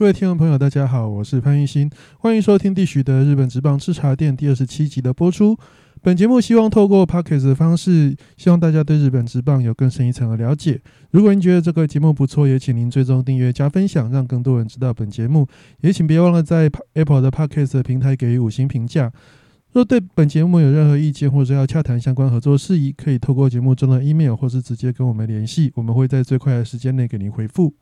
各位听众朋友，大家好，我是潘玉新，欢迎收听地许的日本职棒吃茶店第二十七集的播出。本节目希望透过 podcast 的方式，希望大家对日本职棒有更深一层的了解。如果您觉得这个节目不错，也请您追踪订阅加分享，让更多人知道本节目。也请别忘了在 Apple 的 podcast 平台给予五星评价。若对本节目有任何意见，或者要洽谈相关合作事宜，可以透过节目中的 email 或是直接跟我们联系，我们会在最快的时间内给您回复。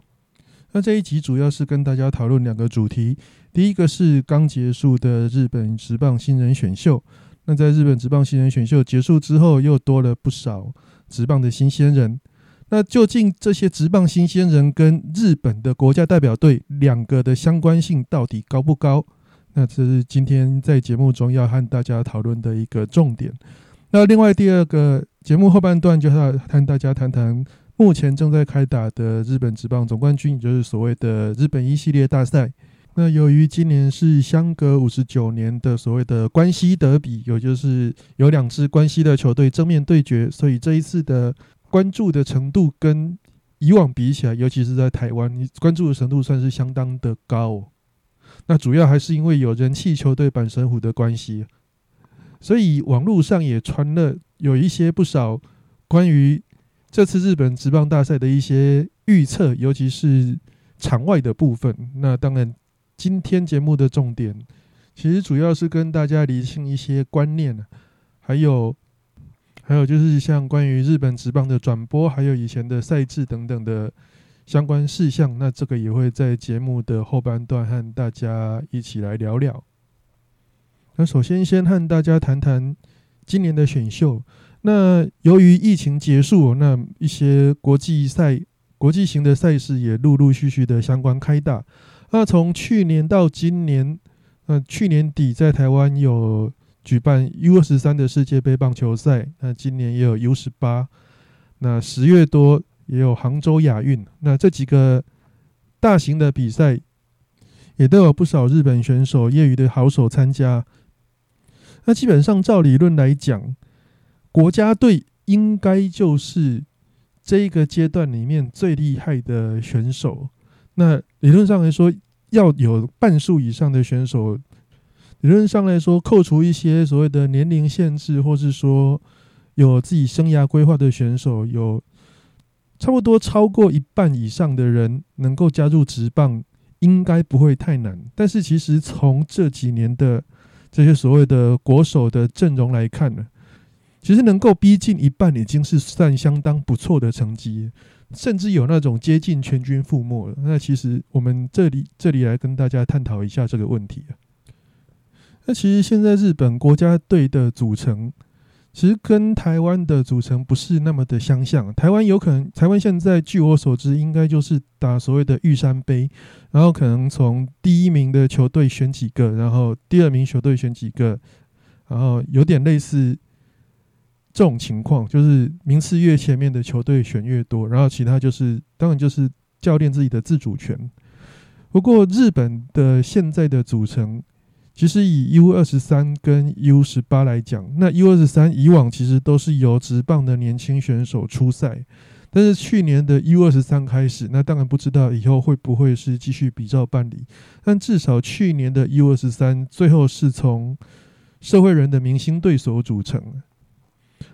那这一集主要是跟大家讨论两个主题，第一个是刚结束的日本职棒新人选秀。那在日本职棒新人选秀结束之后，又多了不少职棒的新鲜人。那究竟这些职棒新鲜人跟日本的国家代表队两个的相关性到底高不高？那这是今天在节目中要和大家讨论的一个重点。那另外第二个节目后半段就要和大家谈谈。目前正在开打的日本职棒总冠军，也就是所谓的日本一系列大赛。那由于今年是相隔五十九年的所谓的关西德比，有就是有两支关西的球队正面对决，所以这一次的关注的程度跟以往比起来，尤其是在台湾，你关注的程度算是相当的高。那主要还是因为有人气球队阪神虎的关系，所以网络上也传了有一些不少关于。这次日本职棒大赛的一些预测，尤其是场外的部分。那当然，今天节目的重点其实主要是跟大家理清一些观念还有还有就是像关于日本职棒的转播，还有以前的赛制等等的相关事项。那这个也会在节目的后半段和大家一起来聊聊。那首先先和大家谈谈今年的选秀。那由于疫情结束，那一些国际赛、国际型的赛事也陆陆续续的相关开打。那从去年到今年，那去年底在台湾有举办 U 二十三的世界杯棒球赛，那今年也有 U 十八。那十月多也有杭州亚运。那这几个大型的比赛，也都有不少日本选手、业余的好手参加。那基本上照理论来讲，国家队应该就是这一个阶段里面最厉害的选手。那理论上来说，要有半数以上的选手，理论上来说，扣除一些所谓的年龄限制，或是说有自己生涯规划的选手，有差不多超过一半以上的人能够加入职棒，应该不会太难。但是，其实从这几年的这些所谓的国手的阵容来看呢？其实能够逼近一半，已经是算相当不错的成绩，甚至有那种接近全军覆没了。那其实我们这里这里来跟大家探讨一下这个问题啊。那其实现在日本国家队的组成，其实跟台湾的组成不是那么的相像。台湾有可能，台湾现在据我所知，应该就是打所谓的玉山杯，然后可能从第一名的球队选几个，然后第二名球队选几个，然后有点类似。这种情况就是名次越前面的球队选越多，然后其他就是当然就是教练自己的自主权。不过日本的现在的组成，其实以 U 二十三跟 U 十八来讲，那 U 二十三以往其实都是由职棒的年轻选手出赛，但是去年的 U 二十三开始，那当然不知道以后会不会是继续比照办理，但至少去年的 U 二十三最后是从社会人的明星对手组成。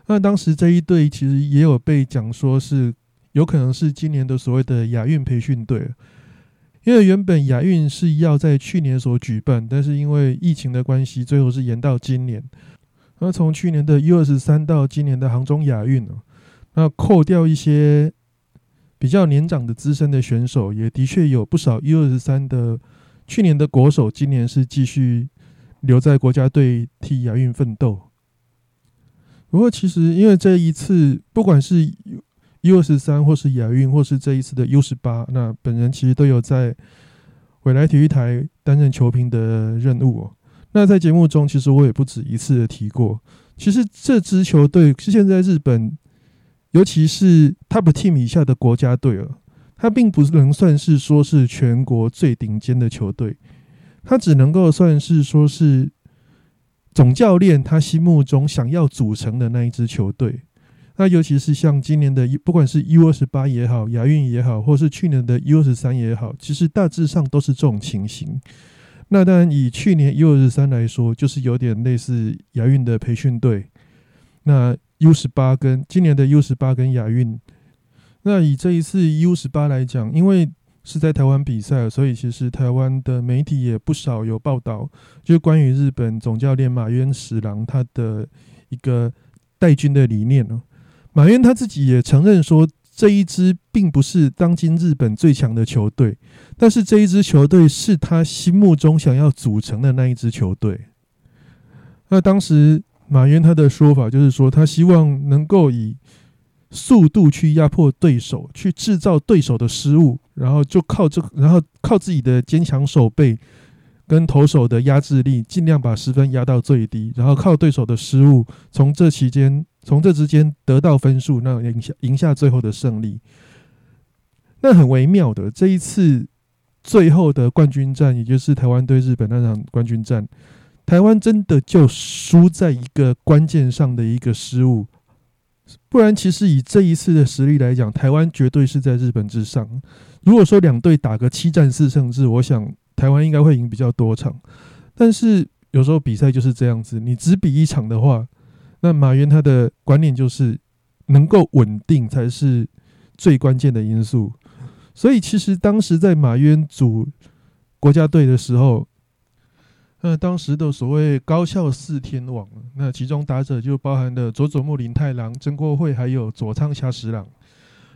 那当时这一队其实也有被讲说是有可能是今年的所谓的亚运培训队，因为原本亚运是要在去年所举办，但是因为疫情的关系，最后是延到今年。那从去年的 U 二十三到今年的杭州亚运那扣掉一些比较年长的资深的选手，也的确有不少 U 二十三的去年的国手，今年是继续留在国家队替亚运奋斗。不过，其实因为这一次，不管是 U 二十三，或是亚运，或是这一次的 U 十八，那本人其实都有在未来体育台担任球评的任务哦。那在节目中，其实我也不止一次的提过，其实这支球队是现在日本，尤其是 Top Team 以下的国家队了，它并不能算是说是全国最顶尖的球队，它只能够算是说是。总教练他心目中想要组成的那一支球队，那尤其是像今年的，不管是 U 二十八也好，亚运也好，或是去年的 U 二十三也好，其实大致上都是这种情形。那当然，以去年 U 二十三来说，就是有点类似亚运的培训队。那 U 十八跟今年的 U 十八跟亚运，那以这一次 U 十八来讲，因为是在台湾比赛，所以其实台湾的媒体也不少有报道，就关于日本总教练马渊十郎他的一个带军的理念哦。马渊他自己也承认说，这一支并不是当今日本最强的球队，但是这一支球队是他心目中想要组成的那一支球队。那当时马渊他的说法就是说，他希望能够以速度去压迫对手，去制造对手的失误，然后就靠这，然后靠自己的坚强手背跟投手的压制力，尽量把失分压到最低，然后靠对手的失误，从这期间，从这之间得到分数，那赢下赢下最后的胜利。那很微妙的，这一次最后的冠军战，也就是台湾对日本那场冠军战，台湾真的就输在一个关键上的一个失误。不然，其实以这一次的实力来讲，台湾绝对是在日本之上。如果说两队打个七战四胜制，我想台湾应该会赢比较多场。但是有时候比赛就是这样子，你只比一场的话，那马渊他的观念就是能够稳定才是最关键的因素。所以其实当时在马渊组国家队的时候。那当时的所谓高校四天王，那其中打者就包含了佐佐木林太郎、曾国惠还有佐仓霞十郎。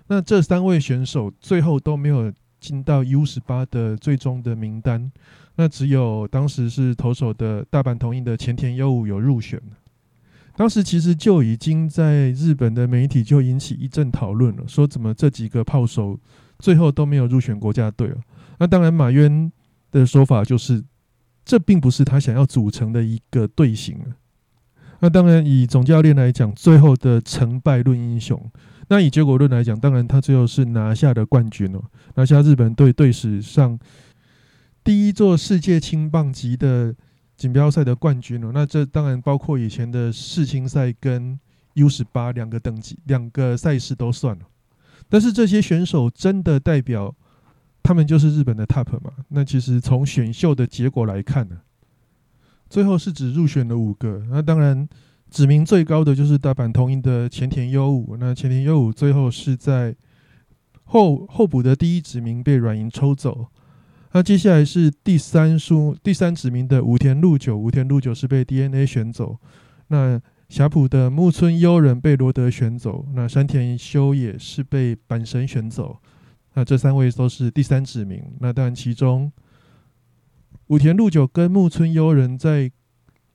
那这三位选手最后都没有进到 U 十八的最终的名单，那只有当时是投手的大阪同印的前田优武有入选。当时其实就已经在日本的媒体就引起一阵讨论了，说怎么这几个炮手最后都没有入选国家队了？那当然马渊的说法就是。这并不是他想要组成的一个队形那当然，以总教练来讲，最后的成败论英雄。那以结果论来讲，当然他最后是拿下了冠军哦，拿下日本队队史上第一座世界青棒级的锦标赛的冠军哦。那这当然包括以前的世青赛跟 U 十八两个等级、两个赛事都算了。但是这些选手真的代表？他们就是日本的 TOP 嘛？那其实从选秀的结果来看呢，最后是只入选了五个。那当然指名最高的就是大阪桐鹰的前田优武。那前田优武最后是在后候补的第一指名被软银抽走。那接下来是第三书第三指名的武田路久，武田路久是被 DNA 选走。那霞浦的木村优人被罗德选走。那山田修也是被阪神选走。那这三位都是第三指名。那当然，其中武田路久跟木村优人在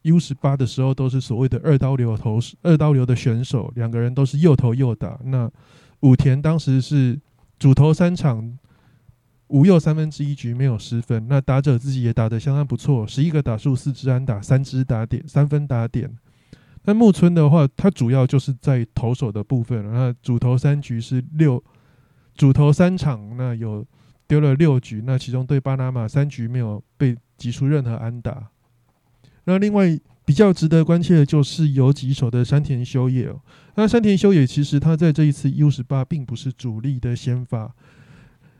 U 十八的时候都是所谓的二刀流投二刀流的选手，两个人都是又投又打。那武田当时是主投三场，五又三分之一局没有失分。那打者自己也打得相当不错，十一个打数，四支安打，三支打点，三分打点。那木村的话，他主要就是在投手的部分，那主投三局是六。主投三场，那有丢了六局，那其中对巴拿马三局没有被击出任何安打。那另外比较值得关切的就是游击手的山田修也。那山田修也其实他在这一次 U 十八并不是主力的先发。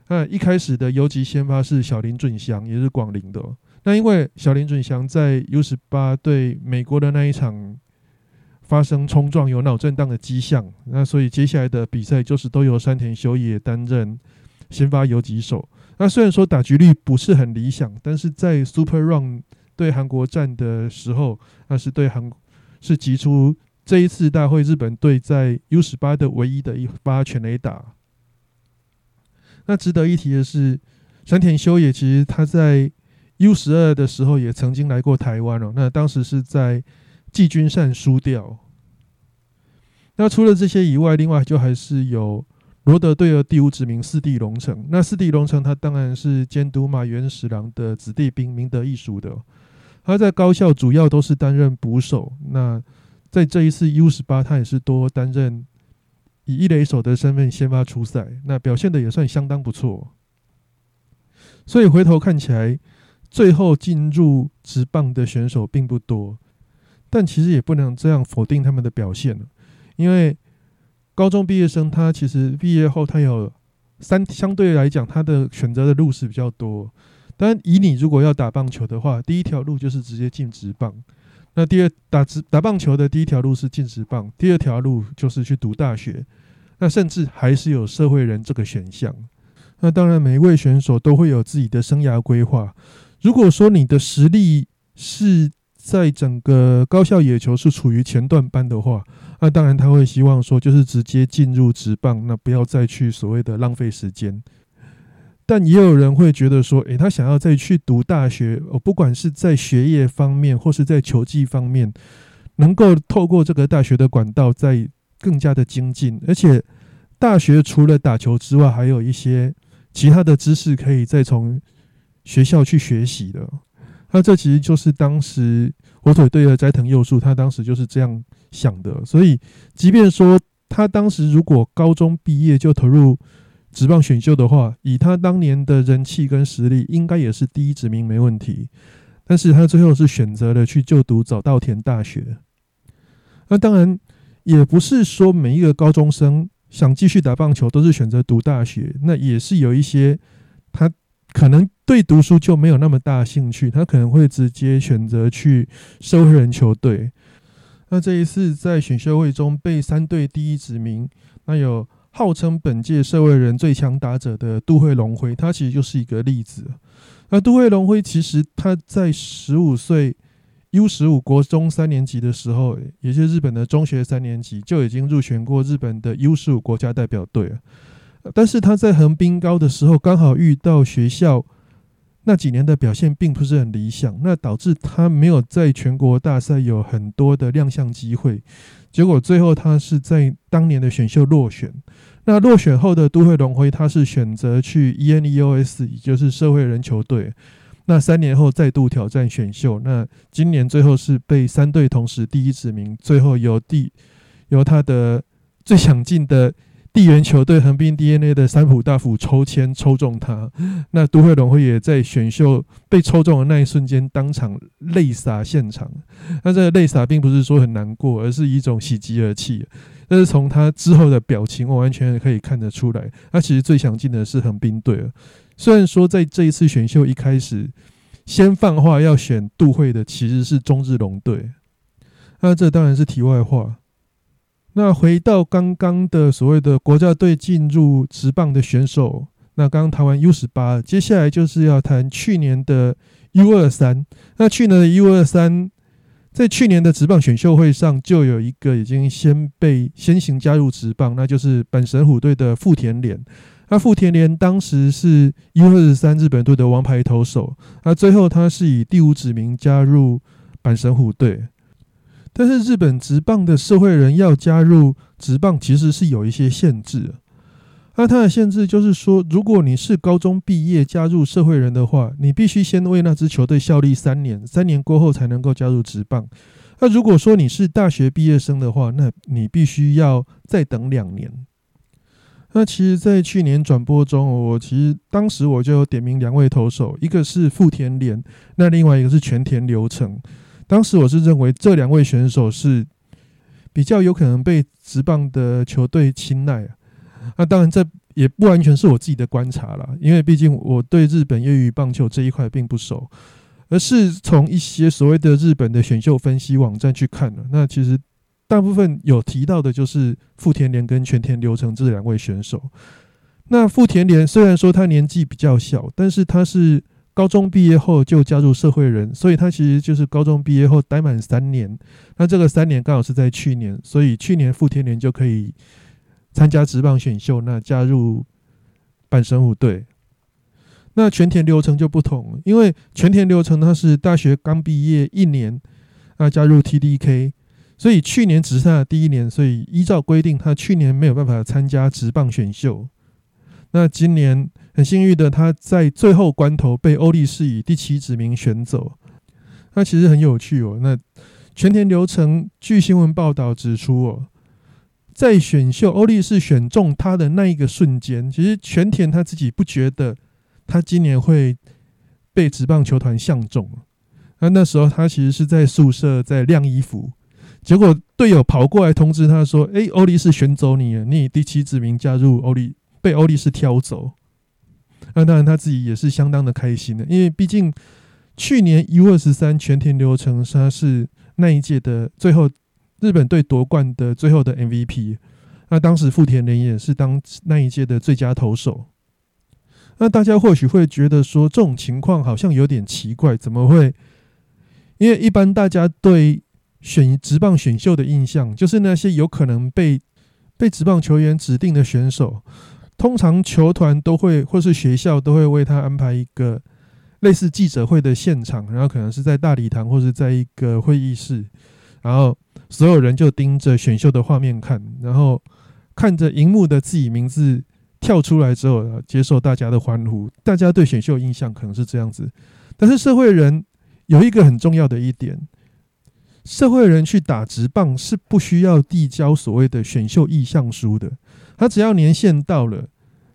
那一开始的游击先发是小林准祥，也是广陵的。那因为小林准祥在 U 十八对美国的那一场。发生冲撞有脑震荡的迹象，那所以接下来的比赛就是都由山田修也担任先发游击手。那虽然说打局率不是很理想，但是在 Super Run 对韩国战的时候，那是对韩是击出这一次大会日本队在 U 十八的唯一的一发全垒打。那值得一提的是，山田修也其实他在 U 十二的时候也曾经来过台湾哦，那当时是在。季军赛输掉。那除了这些以外，另外就还是有罗德队的第五指名四弟龙城。那四弟龙城他当然是监督马原十郎的子弟兵，明德艺术的。他在高校主要都是担任捕手。那在这一次 U 十八，他也是多担任以一垒手的身份先发出赛。那表现的也算相当不错。所以回头看起来，最后进入职棒的选手并不多。但其实也不能这样否定他们的表现，因为高中毕业生他其实毕业后他有三相对来讲他的选择的路是比较多。当然，以你如果要打棒球的话，第一条路就是直接进职棒。那第二打职打棒球的第一条路是进职棒，第二条路就是去读大学。那甚至还是有社会人这个选项。那当然，每一位选手都会有自己的生涯规划。如果说你的实力是在整个高校野球是处于前段班的话，那当然他会希望说就是直接进入职棒，那不要再去所谓的浪费时间。但也有人会觉得说，诶，他想要再去读大学，哦，不管是在学业方面或是在球技方面，能够透过这个大学的管道再更加的精进。而且大学除了打球之外，还有一些其他的知识可以再从学校去学习的。那这其实就是当时火腿队的斋藤佑树，他当时就是这样想的。所以，即便说他当时如果高中毕业就投入职棒选秀的话，以他当年的人气跟实力，应该也是第一指名没问题。但是他最后是选择了去就读早稻田大学。那当然也不是说每一个高中生想继续打棒球都是选择读大学，那也是有一些他。可能对读书就没有那么大兴趣，他可能会直接选择去社会人球队。那这一次在选秀会中被三队第一指名，那有号称本届社会人最强打者的杜慧龙辉，他其实就是一个例子。那杜慧龙辉其实他在十五岁 U 十五国中三年级的时候，也就是日本的中学三年级，就已经入选过日本的 U 十五国家代表队了。但是他在横滨高的时候，刚好遇到学校那几年的表现并不是很理想，那导致他没有在全国大赛有很多的亮相机会。结果最后他是在当年的选秀落选。那落选后的都会龙辉，他是选择去 ENEOS，也就是社会人球队。那三年后再度挑战选秀，那今年最后是被三队同时第一指名，最后由第由他的最想进的。地缘球队横滨 DNA 的三浦大辅抽签抽中他，那都会龙辉也在选秀被抽中的那一瞬间当场泪洒现场。那这个泪洒并不是说很难过，而是一种喜极而泣。但是从他之后的表情，我完全可以看得出来，他其实最想进的是横滨队。虽然说在这一次选秀一开始先放话要选杜会的其实是中日龙队，那这当然是题外话。那回到刚刚的所谓的国家队进入职棒的选手，那刚刚谈完 U 十八，接下来就是要谈去年的 U 二三。那去年的 U 二三，在去年的职棒选秀会上，就有一个已经先被先行加入职棒，那就是本神虎队的富田莲。那富田莲当时是 U 二十三日本队的王牌投手，那最后他是以第五指名加入阪神虎队。但是日本职棒的社会人要加入职棒，其实是有一些限制。那它的限制就是说，如果你是高中毕业加入社会人的话，你必须先为那支球队效力三年，三年过后才能够加入职棒。那如果说你是大学毕业生的话，那你必须要再等两年。那其实，在去年转播中，我其实当时我就点名两位投手，一个是富田莲，那另外一个是全田流成。当时我是认为这两位选手是比较有可能被职棒的球队青睐啊。那当然这也不完全是我自己的观察了，因为毕竟我对日本业余棒球这一块并不熟，而是从一些所谓的日本的选秀分析网站去看了。那其实大部分有提到的就是富田莲跟全田流成这两位选手。那富田莲虽然说他年纪比较小，但是他是。高中毕业后就加入社会人，所以他其实就是高中毕业后待满三年。那这个三年刚好是在去年，所以去年富天年就可以参加职棒选秀，那加入阪神虎队。那全田流程就不同，因为全田流程他是大学刚毕业一年，啊加入 TDK，所以去年只是他的第一年，所以依照规定，他去年没有办法参加职棒选秀。那今年。很幸运的，他在最后关头被欧力士以第七指名选走。那其实很有趣哦。那全田流程据新闻报道指出哦，在选秀欧力士选中他的那一个瞬间，其实全田他自己不觉得他今年会被职棒球团相中。那那时候他其实是在宿舍在晾衣服，结果队友跑过来通知他说：“哎，欧力士选走你了，你以第七指名加入欧力，被欧力士挑走。”那当然他自己也是相当的开心的，因为毕竟去年 U 二十三全田流程他是那一届的最后日本队夺冠的最后的 MVP。那当时富田连也是当那一届的最佳投手。那大家或许会觉得说，这种情况好像有点奇怪，怎么会？因为一般大家对选职棒选秀的印象，就是那些有可能被被职棒球员指定的选手，通常球团都会或是学校都会为他安排一个类似记者会的现场，然后可能是在大礼堂或者在一个会议室，然后所有人就盯着选秀的画面看，然后看着荧幕的自己名字跳出来之后，接受大家的欢呼。大家对选秀印象可能是这样子，但是社会人有一个很重要的一点。社会人去打直棒是不需要递交所谓的选秀意向书的，他只要年限到了，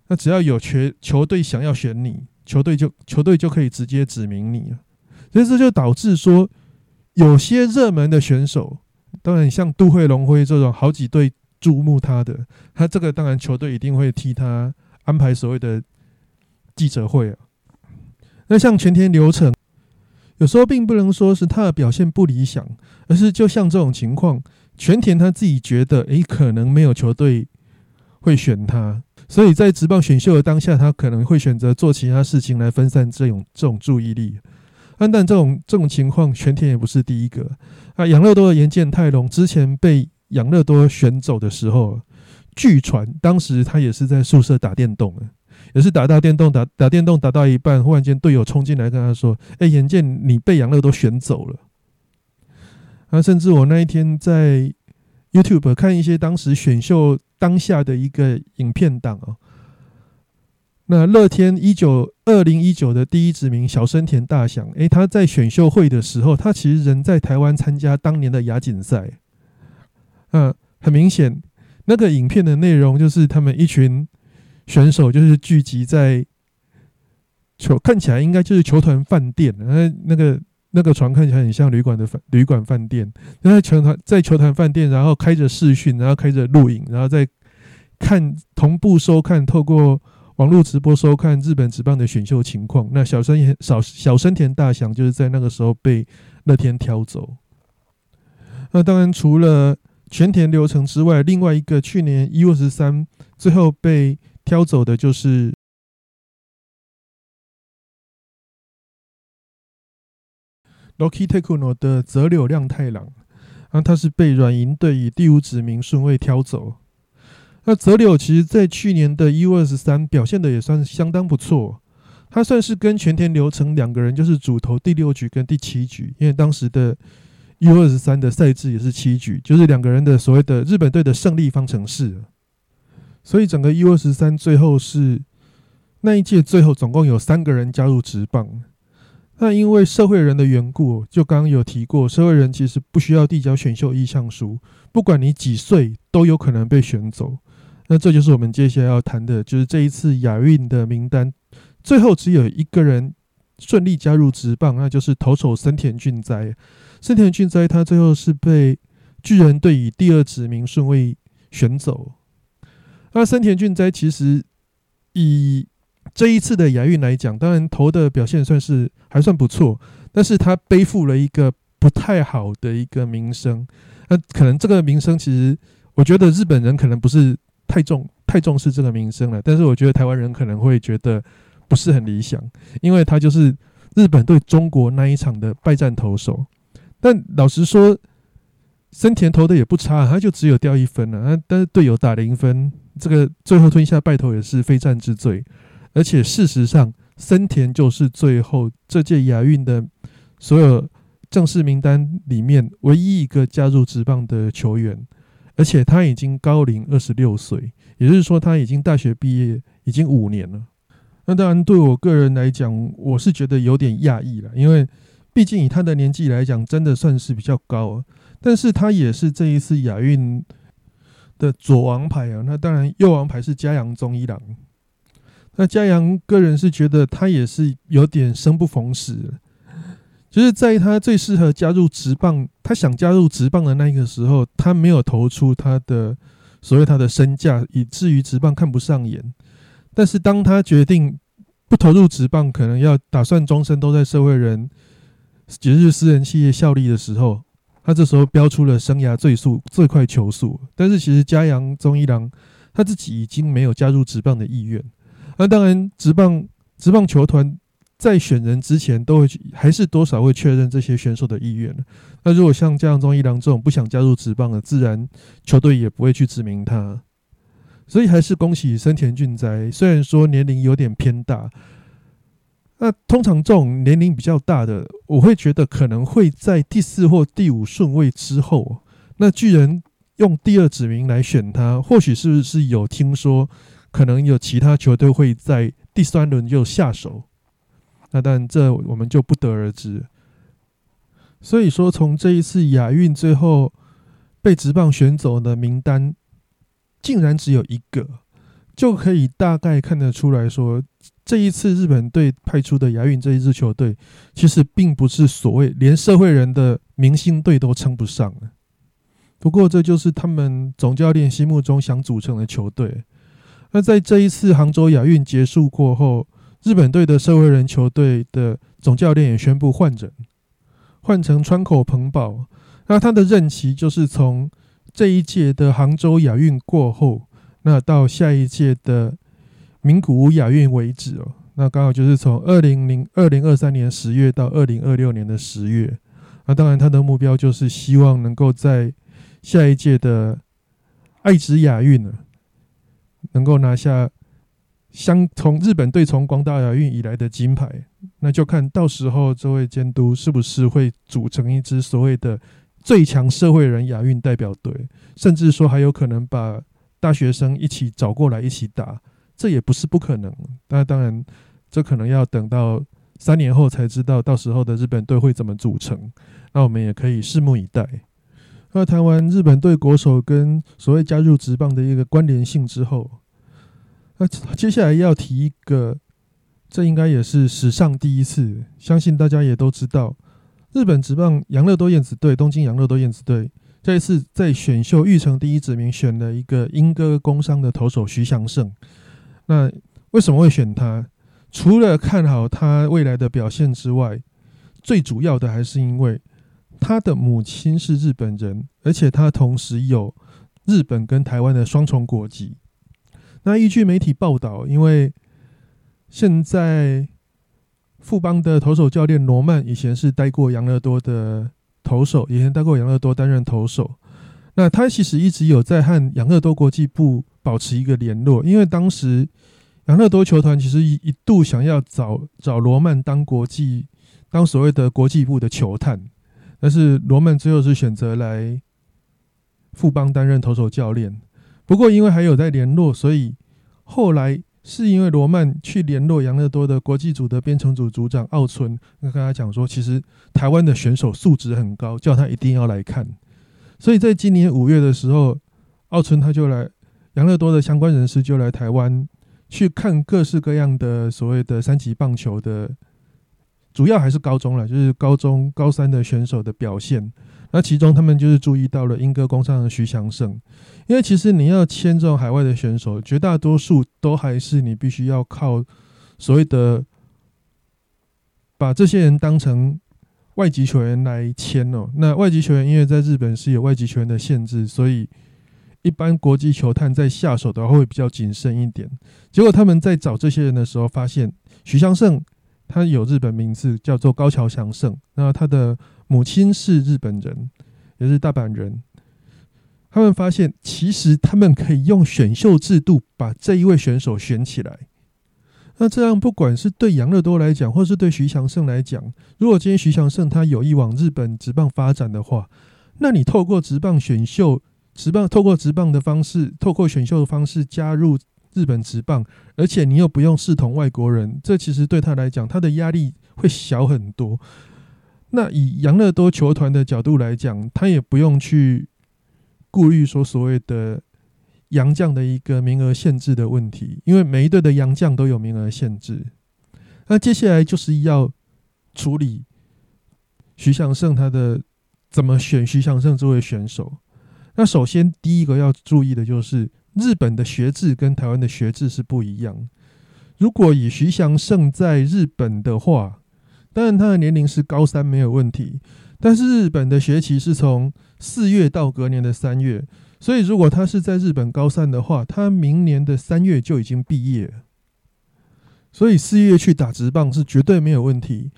那只要有球球队想要选你，球队就球队就可以直接指名你了。所以这就导致说，有些热门的选手，当然像杜慧龙辉这种好几队注目他的，他这个当然球队一定会替他安排所谓的记者会啊。那像全天流程。有时候并不能说是他的表现不理想，而是就像这种情况，全田他自己觉得，诶，可能没有球队会选他，所以在职棒选秀的当下，他可能会选择做其他事情来分散这种这种注意力。但但这种这种情况，全田也不是第一个啊。养乐多的岩见太隆之前被养乐多选走的时候，据传当时他也是在宿舍打电动也是打打电动，打打电动打到一半，忽然间队友冲进来跟他说：“哎，眼见你被杨乐多选走了。”啊，甚至我那一天在 YouTube 看一些当时选秀当下的一个影片档哦。那乐天一九二零一九的第一指名小生田大响，哎，他在选秀会的时候，他其实人在台湾参加当年的亚锦赛。嗯，很明显，那个影片的内容就是他们一群。选手就是聚集在球，看起来应该就是球团饭店。那那个那个船看起来很像旅馆的饭旅馆饭店。那球团在球团饭店，然后开着视讯，然后开着录影，然后再看同步收看，透过网络直播收看日本职棒的选秀情况。那小生田小小生田大祥就是在那个时候被乐天挑走。那当然除了全田流程之外，另外一个去年一月十三最后被。挑走的就是 Loki Tekuno 的泽柳亮太郎，啊，他是被软银队以第五指名顺位挑走。那泽柳其实在去年的 U 二十三表现的也算相当不错，他算是跟全田流成两个人就是主投第六局跟第七局，因为当时的 U 二十三的赛制也是七局，就是两个人的所谓的日本队的胜利方程式。所以整个 U 二十三最后是那一届最后总共有三个人加入职棒。那因为社会人的缘故，就刚刚有提过，社会人其实不需要递交选秀意向书，不管你几岁都有可能被选走。那这就是我们接下来要谈的，就是这一次亚运的名单，最后只有一个人顺利加入职棒，那就是投手森田俊哉。森田俊哉他最后是被巨人队以第二指名顺位选走。那森田俊哉其实以这一次的亚运来讲，当然投的表现算是还算不错，但是他背负了一个不太好的一个名声。那可能这个名声，其实我觉得日本人可能不是太重太重视这个名声了，但是我觉得台湾人可能会觉得不是很理想，因为他就是日本对中国那一场的败战投手。但老实说，森田投的也不差，他就只有掉一分了，但是队友打零分。这个最后吞下败投也是非战之罪，而且事实上，森田就是最后这届亚运的所有正式名单里面唯一一个加入职棒的球员，而且他已经高龄二十六岁，也就是说他已经大学毕业已经五年了。那当然，对我个人来讲，我是觉得有点讶异了，因为毕竟以他的年纪来讲，真的算是比较高，但是他也是这一次亚运。的左王牌啊，那当然右王牌是加阳宗一郎。那嘉阳个人是觉得他也是有点生不逢时，就是在他最适合加入职棒，他想加入职棒的那个时候，他没有投出他的所谓他的身价，以至于职棒看不上眼。但是当他决定不投入职棒，可能要打算终身都在社会人节日私人企业效力的时候，他这时候标出了生涯最速最快球速。但是其实嘉阳中一郎他自己已经没有加入职棒的意愿。那当然，职棒职棒球团在选人之前，都会还是多少会确认这些选手的意愿那如果像这样中一郎这种不想加入职棒的，自然球队也不会去指名他。所以还是恭喜森田俊哉，虽然说年龄有点偏大。那通常这种年龄比较大的，我会觉得可能会在第四或第五顺位之后。那巨人用第二指名来选他，或许是不是有听说？可能有其他球队会在第三轮就下手，那但这我们就不得而知。所以说，从这一次亚运最后被直棒选走的名单，竟然只有一个，就可以大概看得出来说，这一次日本队派出的亚运这一支球队，其实并不是所谓连社会人的明星队都称不上。不过，这就是他们总教练心目中想组成的球队。那在这一次杭州亚运结束过后，日本队的社会人球队的总教练也宣布换人，换成川口朋保。那他的任期就是从这一届的杭州亚运过后，那到下一届的名古屋亚运为止哦。那刚好就是从二零零二零二三年十月到二零二六年的十月。那当然，他的目标就是希望能够在下一届的爱知亚运呢。能够拿下相从日本队从广岛亚运以来的金牌，那就看到时候这位监督是不是会组成一支所谓的最强社会人亚运代表队，甚至说还有可能把大学生一起找过来一起打，这也不是不可能。那当然，这可能要等到三年后才知道到时候的日本队会怎么组成，那我们也可以拭目以待。那谈完日本队国手跟所谓加入职棒的一个关联性之后，那接下来要提一个，这应该也是史上第一次，相信大家也都知道，日本职棒养乐多燕子队东京养乐多燕子队这一次在选秀育成第一指名选了一个英歌工商的投手徐祥胜。那为什么会选他？除了看好他未来的表现之外，最主要的还是因为。他的母亲是日本人，而且他同时有日本跟台湾的双重国籍。那依据媒体报道，因为现在富邦的投手教练罗曼以前是待过养乐多的投手，以前待过养乐多担任投手。那他其实一直有在和养乐多国际部保持一个联络，因为当时养乐多球团其实一一度想要找找罗曼当国际当所谓的国际部的球探。但是罗曼最后是选择来富邦担任投手教练。不过因为还有在联络，所以后来是因为罗曼去联络杨乐多的国际组的编程组组长奥村，跟他讲说，其实台湾的选手素质很高，叫他一定要来看。所以在今年五月的时候，奥村他就来杨乐多的相关人士就来台湾去看各式各样的所谓的三级棒球的。主要还是高中了，就是高中高三的选手的表现。那其中他们就是注意到了英歌工商的徐祥胜，因为其实你要签这种海外的选手，绝大多数都还是你必须要靠所谓的把这些人当成外籍球员来签哦。那外籍球员因为在日本是有外籍球员的限制，所以一般国际球探在下手的话会比较谨慎一点。结果他们在找这些人的时候，发现徐祥胜。他有日本名字，叫做高桥祥胜。那他的母亲是日本人，也是大阪人。他们发现，其实他们可以用选秀制度把这一位选手选起来。那这样，不管是对杨乐多来讲，或是对徐祥胜来讲，如果今天徐祥胜他有意往日本职棒发展的话，那你透过职棒选秀、职棒透过职棒的方式，透过选秀的方式加入。日本职棒，而且你又不用视同外国人，这其实对他来讲，他的压力会小很多。那以杨乐多球团的角度来讲，他也不用去顾虑说所谓的洋将的一个名额限制的问题，因为每一队的洋将都有名额限制。那接下来就是要处理徐祥胜他的怎么选徐祥胜这位选手。那首先第一个要注意的就是，日本的学制跟台湾的学制是不一样。如果以徐祥胜在日本的话，当然他的年龄是高三没有问题，但是日本的学期是从四月到隔年的三月，所以如果他是在日本高三的话，他明年的三月就已经毕业，所以四月去打直棒是绝对没有问题。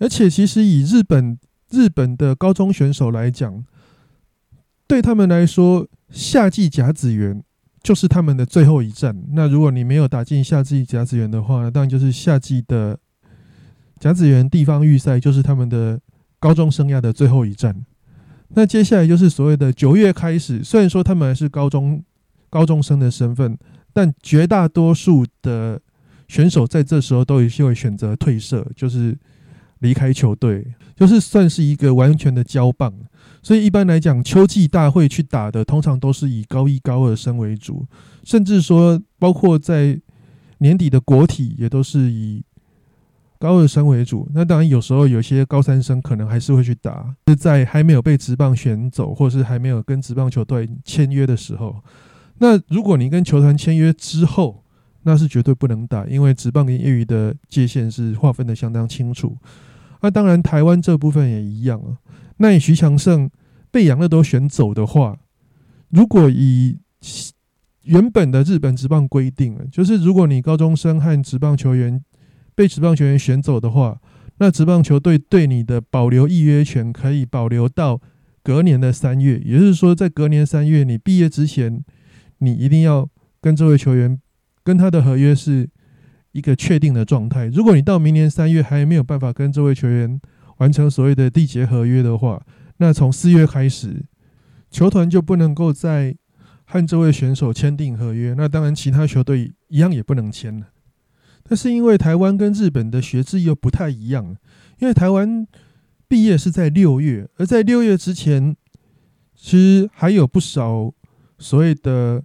而且其实以日本日本的高中选手来讲，对他们来说，夏季甲子园。就是他们的最后一战。那如果你没有打进夏季甲子园的话，当然就是夏季的甲子园地方预赛，就是他们的高中生涯的最后一战。那接下来就是所谓的九月开始。虽然说他们还是高中高中生的身份，但绝大多数的选手在这时候都会选择退社，就是离开球队，就是算是一个完全的交棒。所以一般来讲，秋季大会去打的，通常都是以高一、高二生为主，甚至说，包括在年底的国体，也都是以高二生为主。那当然，有时候有些高三生可能还是会去打，是在还没有被职棒选走，或是还没有跟职棒球队签约的时候。那如果你跟球团签约之后，那是绝对不能打，因为职棒跟业余的界限是划分的相当清楚。那当然，台湾这部分也一样啊。那以徐强胜被杨乐都选走的话，如果以原本的日本职棒规定，就是如果你高中生和职棒球员被职棒球员选走的话，那职棒球队对你的保留预约权可以保留到隔年的三月，也就是说，在隔年三月你毕业之前，你一定要跟这位球员跟他的合约是一个确定的状态。如果你到明年三月还没有办法跟这位球员，完成所谓的缔结合约的话，那从四月开始，球团就不能够再和这位选手签订合约。那当然，其他球队一样也不能签了。但是因为台湾跟日本的学制又不太一样，因为台湾毕业是在六月，而在六月之前，其实还有不少所谓的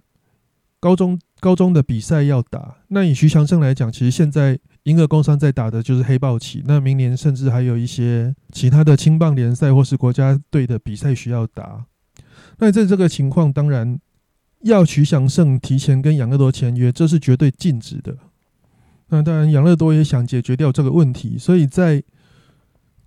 高中高中的比赛要打。那以徐强胜来讲，其实现在。英俄工商在打的就是黑豹旗，那明年甚至还有一些其他的青棒联赛或是国家队的比赛需要打。那在这个情况，当然要徐祥胜提前跟养乐多签约，这是绝对禁止的。那当然，养乐多也想解决掉这个问题，所以在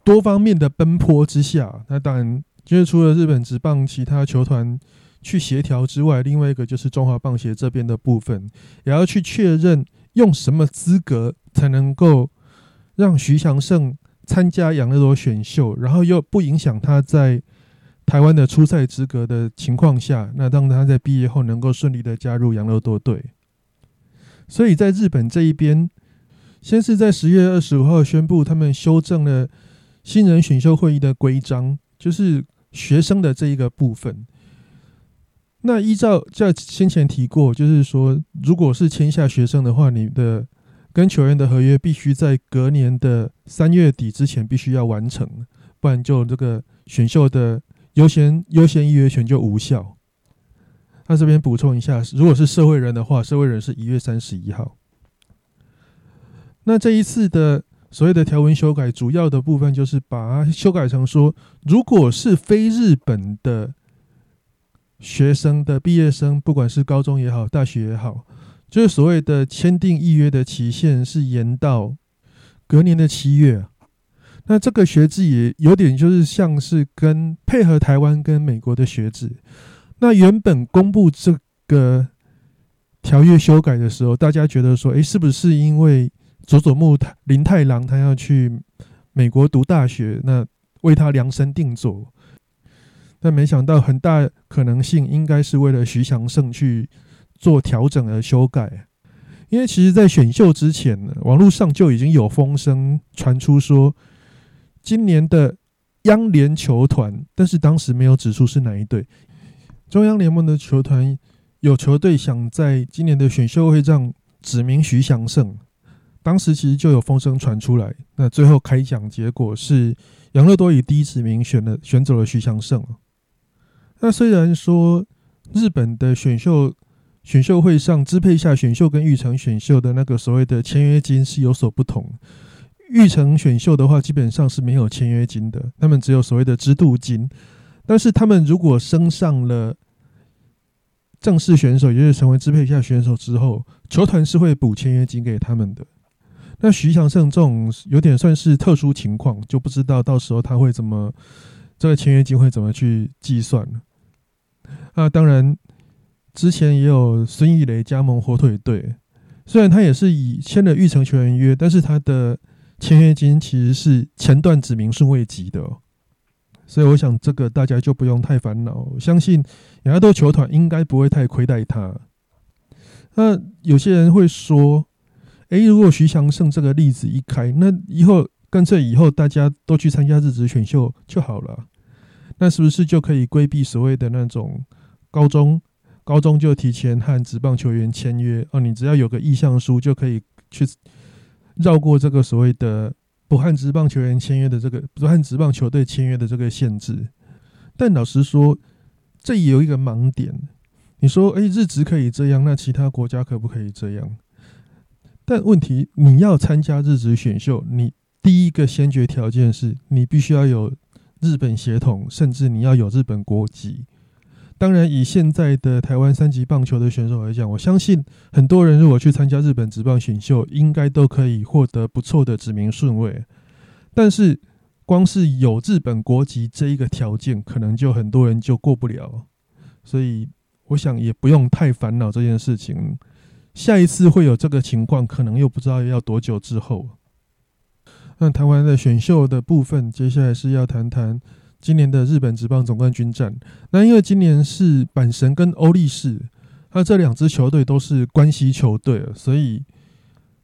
多方面的奔波之下，那当然就是除了日本职棒其他球团去协调之外，另外一个就是中华棒协这边的部分，也要去确认用什么资格。才能够让徐祥胜参加养乐多选秀，然后又不影响他在台湾的出赛资格的情况下，那让他在毕业后能够顺利的加入养乐多队。所以在日本这一边，先是在十月二十五号宣布他们修正了新人选秀会议的规章，就是学生的这一个部分。那依照在先前提过，就是说，如果是签下学生的话，你的跟球员的合约必须在隔年的三月底之前必须要完成，不然就这个选秀的优先优先预约权就无效。那这边补充一下，如果是社会人的话，社会人是一月三十一号。那这一次的所谓的条文修改，主要的部分就是把它修改成说，如果是非日本的学生的毕业生，不管是高中也好，大学也好。就是所谓的签订预约的期限是延到隔年的七月，那这个学制也有点就是像是跟配合台湾跟美国的学制。那原本公布这个条约修改的时候，大家觉得说，诶，是不是因为佐佐木林太郎他要去美国读大学，那为他量身定做？但没想到很大可能性应该是为了徐祥胜去。做调整而修改，因为其实，在选秀之前呢，网络上就已经有风声传出说，今年的央联球团，但是当时没有指出是哪一队。中央联盟的球团有球队想在今年的选秀会上指名徐祥胜，当时其实就有风声传出来。那最后开奖结果是杨乐多以第一指名选了选走了徐祥胜。那虽然说日本的选秀。选秀会上支配下选秀跟玉成选秀的那个所谓的签约金是有所不同。玉成选秀的话，基本上是没有签约金的，他们只有所谓的支度金。但是他们如果升上了正式选手，也就是成为支配下选手之后，球团是会补签约金给他们的。那徐祥胜这种有点算是特殊情况，就不知道到时候他会怎么这个签约金会怎么去计算了。啊，当然之前也有孙艺雷加盟火腿队，虽然他也是以签了玉成球员约，但是他的签约金其实是前段指名顺位级的，所以我想这个大家就不用太烦恼。相信亚多球团应该不会太亏待他。那有些人会说。诶，如果徐祥胜这个例子一开，那以后干脆以后大家都去参加日职选秀就好了，那是不是就可以规避所谓的那种高中高中就提前和职棒球员签约哦？你只要有个意向书就可以去绕过这个所谓的不和职棒球员签约的这个不和职棒球队签约的这个限制。但老实说，这也有一个盲点。你说，诶，日职可以这样，那其他国家可不可以这样？但问题，你要参加日职选秀，你第一个先决条件是你必须要有日本血统，甚至你要有日本国籍。当然，以现在的台湾三级棒球的选手来讲，我相信很多人如果去参加日本职棒选秀，应该都可以获得不错的指名顺位。但是，光是有日本国籍这一个条件，可能就很多人就过不了。所以，我想也不用太烦恼这件事情。下一次会有这个情况，可能又不知道要多久之后。那谈完了选秀的部分，接下来是要谈谈今年的日本职棒总冠军战。那因为今年是阪神跟欧力士，那这两支球队都是关西球队，所以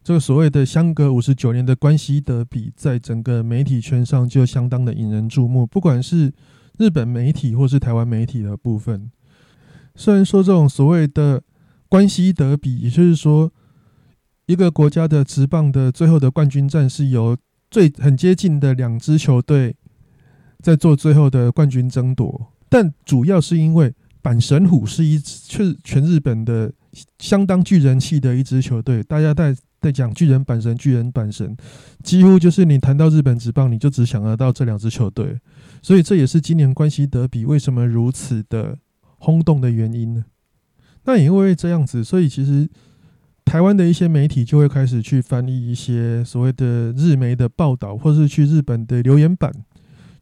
这个所谓的相隔五十九年的关西德比，在整个媒体圈上就相当的引人注目。不管是日本媒体或是台湾媒体的部分，虽然说这种所谓的。关西德比，也就是说，一个国家的职棒的最后的冠军战是由最很接近的两支球队在做最后的冠军争夺。但主要是因为阪神虎是一支全日本的相当巨人气的一支球队，大家在在讲巨人阪神，巨人阪神，几乎就是你谈到日本职棒，你就只想得到这两支球队。所以这也是今年关西德比为什么如此的轰动的原因呢？那也因为这样子，所以其实台湾的一些媒体就会开始去翻译一些所谓的日媒的报道，或是去日本的留言板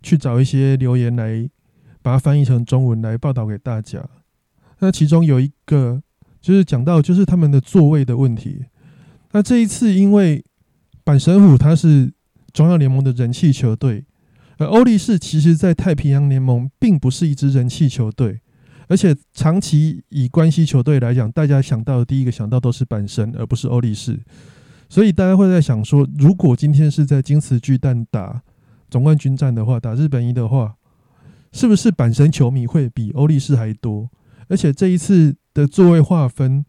去找一些留言来把它翻译成中文来报道给大家。那其中有一个就是讲到就是他们的座位的问题。那这一次因为阪神虎它是中央联盟的人气球队，而欧力士其实在太平洋联盟并不是一支人气球队。而且长期以关系球队来讲，大家想到的第一个想到都是阪神，而不是欧力士。所以大家会在想说，如果今天是在金瓷巨蛋打总冠军战的话，打日本一的话，是不是阪神球迷会比欧力士还多？而且这一次的座位划分，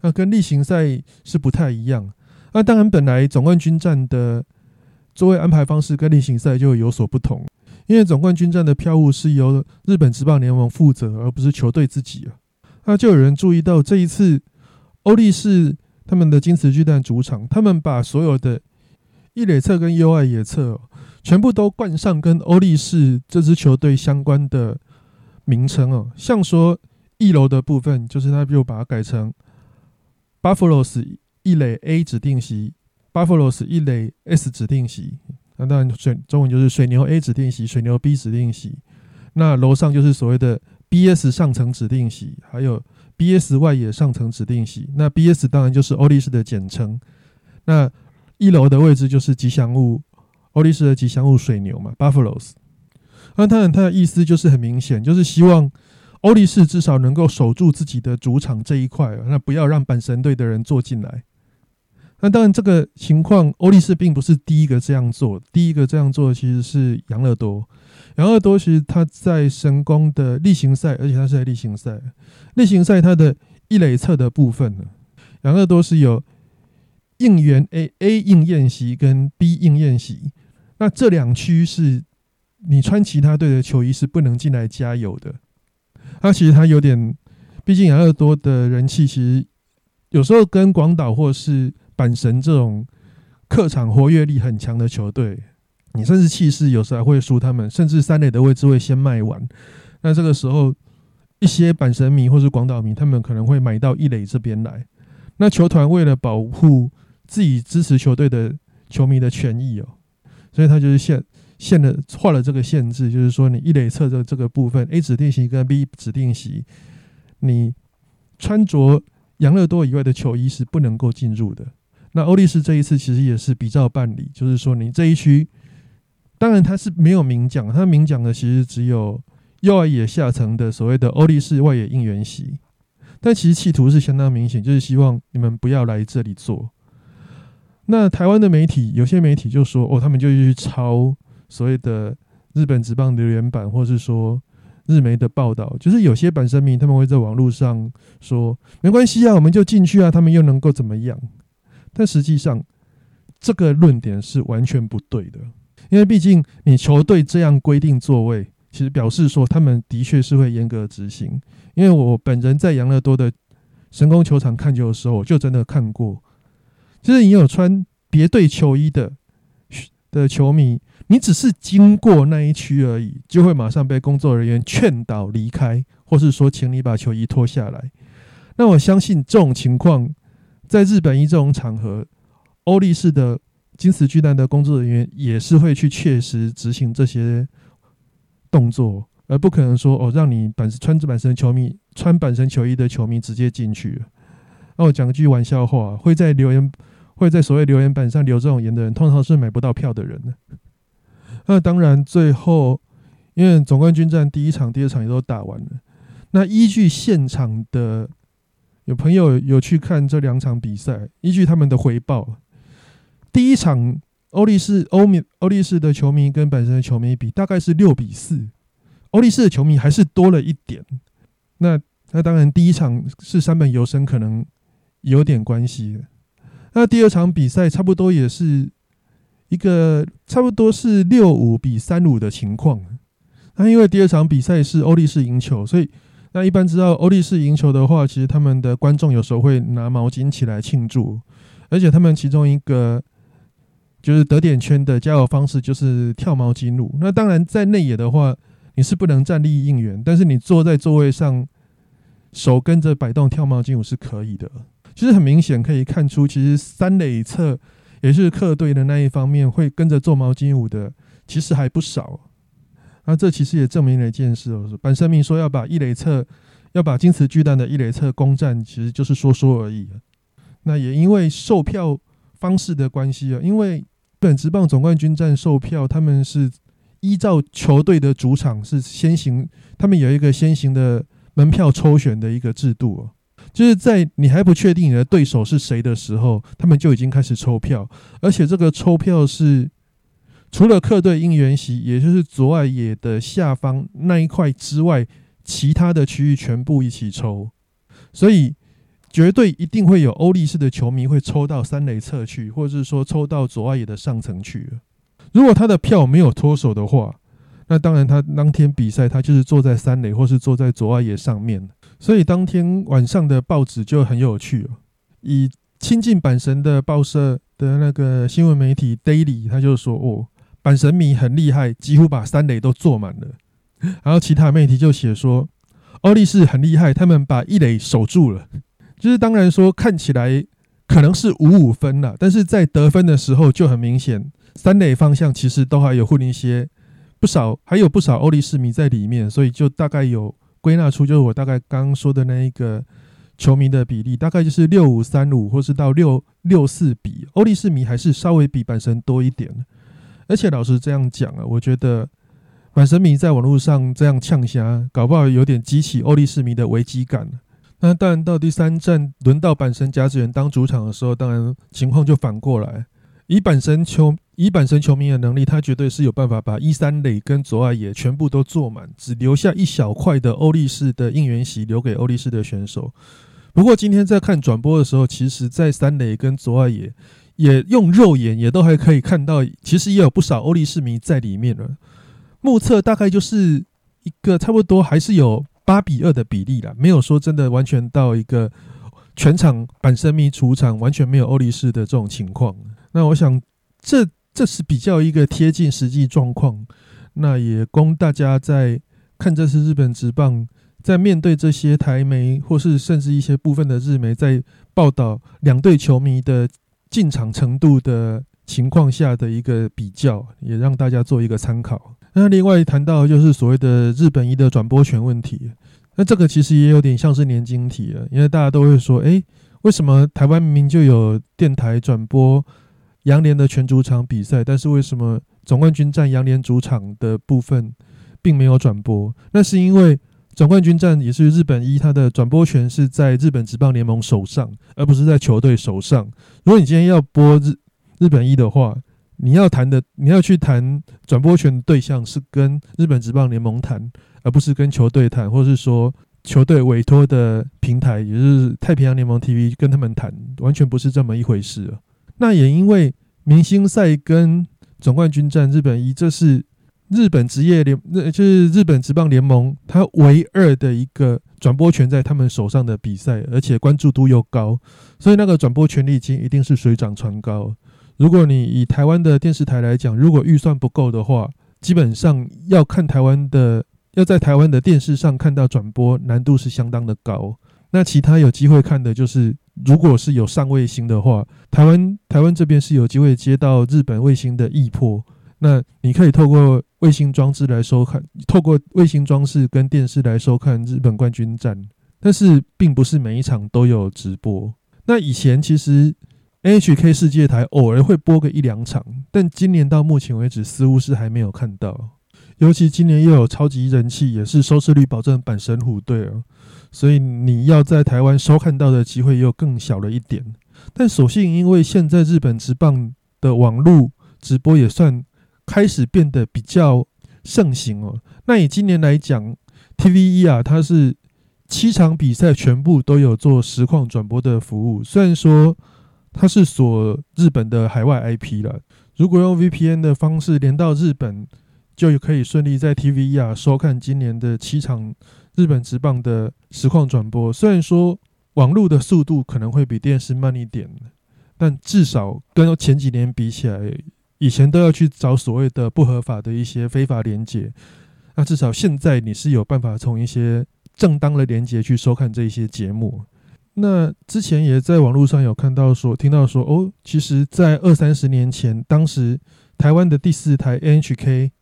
那跟例行赛是不太一样。那当然，本来总冠军战的座位安排方式跟例行赛就有所不同。因为总冠军战的票务是由日本职棒联盟负责，而不是球队自己啊。那就有人注意到，这一次欧力士他们的金瓷巨蛋主场，他们把所有的一垒侧跟右外野侧全部都冠上跟欧力士这支球队相关的名称哦。像说一楼的部分，就是他就把它改成 Buffalo's 一垒 A 指定席 Buffalo's 一垒 S 指定席。那当然，水中文就是水牛 A 指定席，水牛 B 指定席。那楼上就是所谓的 BS 上层指定席，还有 BS 外野上层指定席。那 BS 当然就是欧力士的简称。那一楼的位置就是吉祥物，欧力士的吉祥物水牛嘛，Buffaloes。那当然，它的意思就是很明显，就是希望欧力士至少能够守住自己的主场这一块，那不要让阪神队的人坐进来。那当然，这个情况，欧力士并不是第一个这样做。第一个这样做其实是杨乐多。杨乐多其实他在神宫的例行赛，而且他是在例行赛。例行赛他的一垒侧的部分呢，杨乐多是有应援 A A 应宴席跟 B 应宴席。那这两区是你穿其他队的球衣是不能进来加油的。他其实他有点，毕竟杨乐多的人气其实有时候跟广岛或是阪神这种客场活跃力很强的球队，你甚至气势有时候还会输他们，甚至三垒的位置会先卖完。那这个时候，一些阪神迷或是广岛迷，他们可能会买到一垒这边来。那球团为了保护自己支持球队的球迷的权益哦，所以他就是限限了画了这个限制，就是说你一垒侧的这个部分 A 指定席跟 B 指定席，你穿着养乐多以外的球衣是不能够进入的。那欧力士这一次其实也是比照办理，就是说你这一区，当然他是没有明讲，他明讲的其实只有右外野下层的所谓的欧力士外野应援席，但其实企图是相当明显，就是希望你们不要来这里做。那台湾的媒体有些媒体就说，哦，他们就去抄所谓的日本职棒留言板，或是说日媒的报道，就是有些板神迷他们会在网络上说，没关系啊，我们就进去啊，他们又能够怎么样？但实际上，这个论点是完全不对的，因为毕竟你球队这样规定座位，其实表示说他们的确是会严格执行。因为我本人在养乐多的神宫球场看球的时候，我就真的看过，就是你有穿别队球衣的的球迷，你只是经过那一区而已，就会马上被工作人员劝导离开，或是说请你把球衣脱下来。那我相信这种情况。在日本一这种场合，欧力士的金丝巨蛋的工作人员也是会去确实执行这些动作，而不可能说哦，让你本穿着板神球迷穿板神球衣的球迷直接进去。那我讲句玩笑话，会在留言 会在所谓留言板上留这种言的人，通常是买不到票的人。那当然，最后因为总冠军战第一场、第二场也都打完了，那依据现场的。有朋友有去看这两场比赛，依据他们的回报，第一场欧力士欧米欧力士的球迷跟本身的球迷比，大概是六比四，欧力士的球迷还是多了一点。那那当然第一场是山本游生可能有点关系。那第二场比赛差不多也是一个差不多是六五比三五的情况。那因为第二场比赛是欧力士赢球，所以。那一般知道欧力士赢球的话，其实他们的观众有时候会拿毛巾起来庆祝，而且他们其中一个就是得点圈的加油方式就是跳毛巾舞。那当然在内野的话，你是不能站立应援，但是你坐在座位上，手跟着摆动跳毛巾舞是可以的。其实很明显可以看出，其实三垒侧也是客队的那一方面会跟着做毛巾舞的，其实还不少。那这其实也证明了一件事哦，板神明说要把一垒侧，要把金瓷巨蛋的一垒侧攻占，其实就是说说而已。那也因为售票方式的关系啊，因为本职棒总冠军战售票，他们是依照球队的主场是先行，他们有一个先行的门票抽选的一个制度哦，就是在你还不确定你的对手是谁的时候，他们就已经开始抽票，而且这个抽票是。除了客队应援席，也就是左外野的下方那一块之外，其他的区域全部一起抽，所以绝对一定会有欧力士的球迷会抽到三垒侧去，或者是说抽到左外野的上层去。如果他的票没有脱手的话，那当然他当天比赛他就是坐在三垒或是坐在左外野上面。所以当天晚上的报纸就很有趣哦，以亲近阪神的报社的那个新闻媒体 Daily，他就说哦。板神迷很厉害，几乎把三垒都坐满了。然后其他媒体就写说，欧力士很厉害，他们把一垒守住了。就是当然说看起来可能是五五分了，但是在得分的时候就很明显，三垒方向其实都还有混一些不少，还有不少欧力士迷在里面，所以就大概有归纳出，就是我大概刚刚说的那一个球迷的比例，大概就是六五三五，或是到六六四比，欧力士迷还是稍微比板神多一点。而且老实这样讲啊，我觉得板神迷在网络上这样呛虾，搞不好有点激起欧力士迷的危机感。那当然，到第三站轮到板神甲子园当主场的时候，当然情况就反过来。以板神球以板神球迷的能力，他绝对是有办法把一三垒跟左外野全部都坐满，只留下一小块的欧力士的应援席留给欧力士的选手。不过今天在看转播的时候，其实在三垒跟左外野。也用肉眼也都还可以看到，其实也有不少欧力士迷在里面了。目测大概就是一个差不多还是有八比二的比例啦，没有说真的完全到一个全场板神迷主场完全没有欧力士的这种情况。那我想这这是比较一个贴近实际状况，那也供大家在看这次日本职棒在面对这些台媒或是甚至一些部分的日媒在报道两队球迷的进场程度的情况下的一个比较，也让大家做一个参考。那另外谈到就是所谓的日本一的转播权问题，那这个其实也有点像是年金题了，因为大家都会说，诶，为什么台湾明明就有电台转播杨联的全主场比赛，但是为什么总冠军战杨联主场的部分并没有转播？那是因为总冠军战也是日本一，它的转播权是在日本职棒联盟手上，而不是在球队手上。如果你今天要播日日本一的话，你要谈的，你要去谈转播权的对象是跟日本职棒联盟谈，而不是跟球队谈，或是说球队委托的平台，也就是太平洋联盟 TV 跟他们谈，完全不是这么一回事那也因为明星赛跟总冠军战，日本一这是日本职业联，那就是日本职棒联盟它唯二的一个转播权在他们手上的比赛，而且关注度又高，所以那个转播权利金一定是水涨船高。如果你以台湾的电视台来讲，如果预算不够的话，基本上要看台湾的，要在台湾的电视上看到转播，难度是相当的高。那其他有机会看的，就是如果是有上卫星的话，台湾台湾这边是有机会接到日本卫星的易破，那你可以透过卫星装置来收看，透过卫星装置跟电视来收看日本冠军战，但是并不是每一场都有直播。那以前其实。H K 世界台偶尔会播个一两场，但今年到目前为止似乎是还没有看到。尤其今年又有超级人气，也是收视率保证版神虎队哦，所以你要在台湾收看到的机会又更小了一点。但所幸因为现在日本直棒的网络直播也算开始变得比较盛行哦。那以今年来讲，TVE 啊，它是七场比赛全部都有做实况转播的服务，虽然说。它是锁日本的海外 IP 了。如果用 VPN 的方式连到日本，就可以顺利在 TVE 啊收看今年的七场日本职棒的实况转播。虽然说网络的速度可能会比电视慢一点，但至少跟前几年比起来，以前都要去找所谓的不合法的一些非法连接，那至少现在你是有办法从一些正当的连接去收看这一些节目。那之前也在网络上有看到说，听到说哦，其实，在二三十年前，当时台湾的第四台 NHK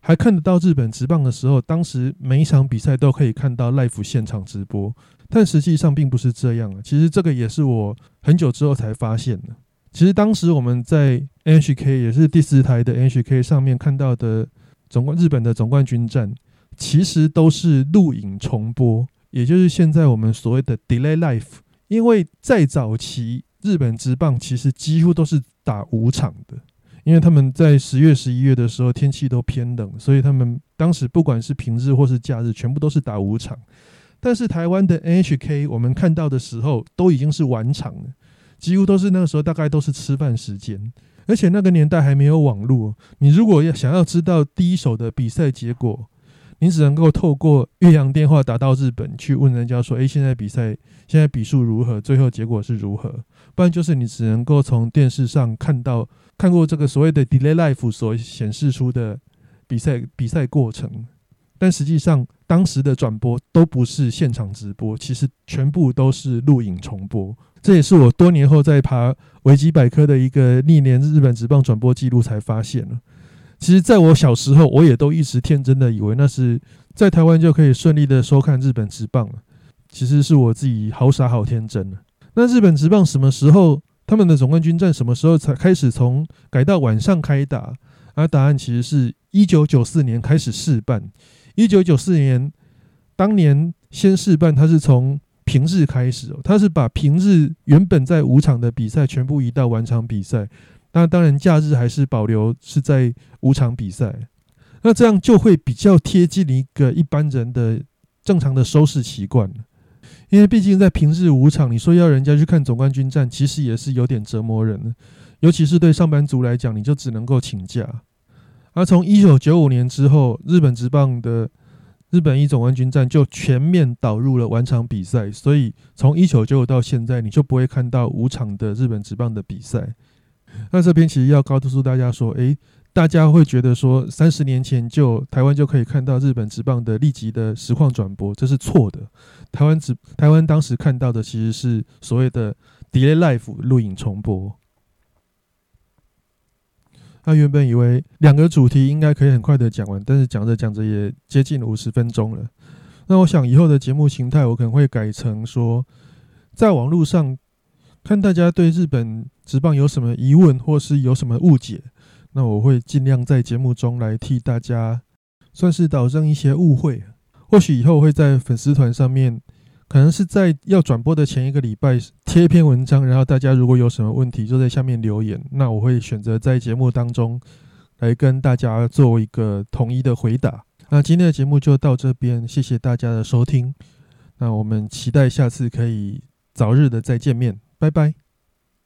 还看得到日本直棒的时候，当时每一场比赛都可以看到 live 现场直播，但实际上并不是这样。其实这个也是我很久之后才发现的。其实当时我们在 NHK 也是第四台的 NHK 上面看到的总冠日本的总冠军战，其实都是录影重播。也就是现在我们所谓的 delay life，因为在早期日本职棒其实几乎都是打五场的，因为他们在十月、十一月的时候天气都偏冷，所以他们当时不管是平日或是假日，全部都是打五场。但是台湾的 NHK 我们看到的时候都已经是晚场了，几乎都是那个时候大概都是吃饭时间，而且那个年代还没有网络，你如果要想要知道第一手的比赛结果。你只能够透过岳阳电话打到日本去问人家说：“诶，现在比赛现在比数如何？最后结果是如何？”不然就是你只能够从电视上看到看过这个所谓的 delay life 所显示出的比赛比赛过程，但实际上当时的转播都不是现场直播，其实全部都是录影重播。这也是我多年后在爬维基百科的一个历年日本直棒转播记录才发现了。其实，在我小时候，我也都一直天真的以为那是在台湾就可以顺利的收看日本职棒了。其实是我自己好傻好天真。那日本职棒什么时候他们的总冠军战什么时候才开始从改到晚上开打？而答案其实是一九九四年开始试办。一九九四年当年先试办，他是从平日开始哦，它是把平日原本在五场的比赛全部移到晚场比赛。那当然，假日还是保留是在五场比赛，那这样就会比较贴近一个一般人的正常的收视习惯因为毕竟在平日五场，你说要人家去看总冠军战，其实也是有点折磨人，尤其是对上班族来讲，你就只能够请假。而从一九九五年之后，日本职棒的日本一总冠军战就全面导入了完场比赛，所以从一九九五到现在，你就不会看到五场的日本职棒的比赛。那这边其实要告诉大家说，诶，大家会觉得说，三十年前就台湾就可以看到日本职棒的立即的实况转播，这是错的。台湾职台湾当时看到的其实是所谓的 delay live 录影重播。他原本以为两个主题应该可以很快的讲完，但是讲着讲着也接近五十分钟了。那我想以后的节目形态，我可能会改成说，在网络上看大家对日本职棒有什么疑问，或是有什么误解，那我会尽量在节目中来替大家算是导正一些误会。或许以后会在粉丝团上面。可能是在要转播的前一个礼拜贴一篇文章，然后大家如果有什么问题，就在下面留言。那我会选择在节目当中来跟大家做一个统一的回答。那今天的节目就到这边，谢谢大家的收听。那我们期待下次可以早日的再见面，拜拜。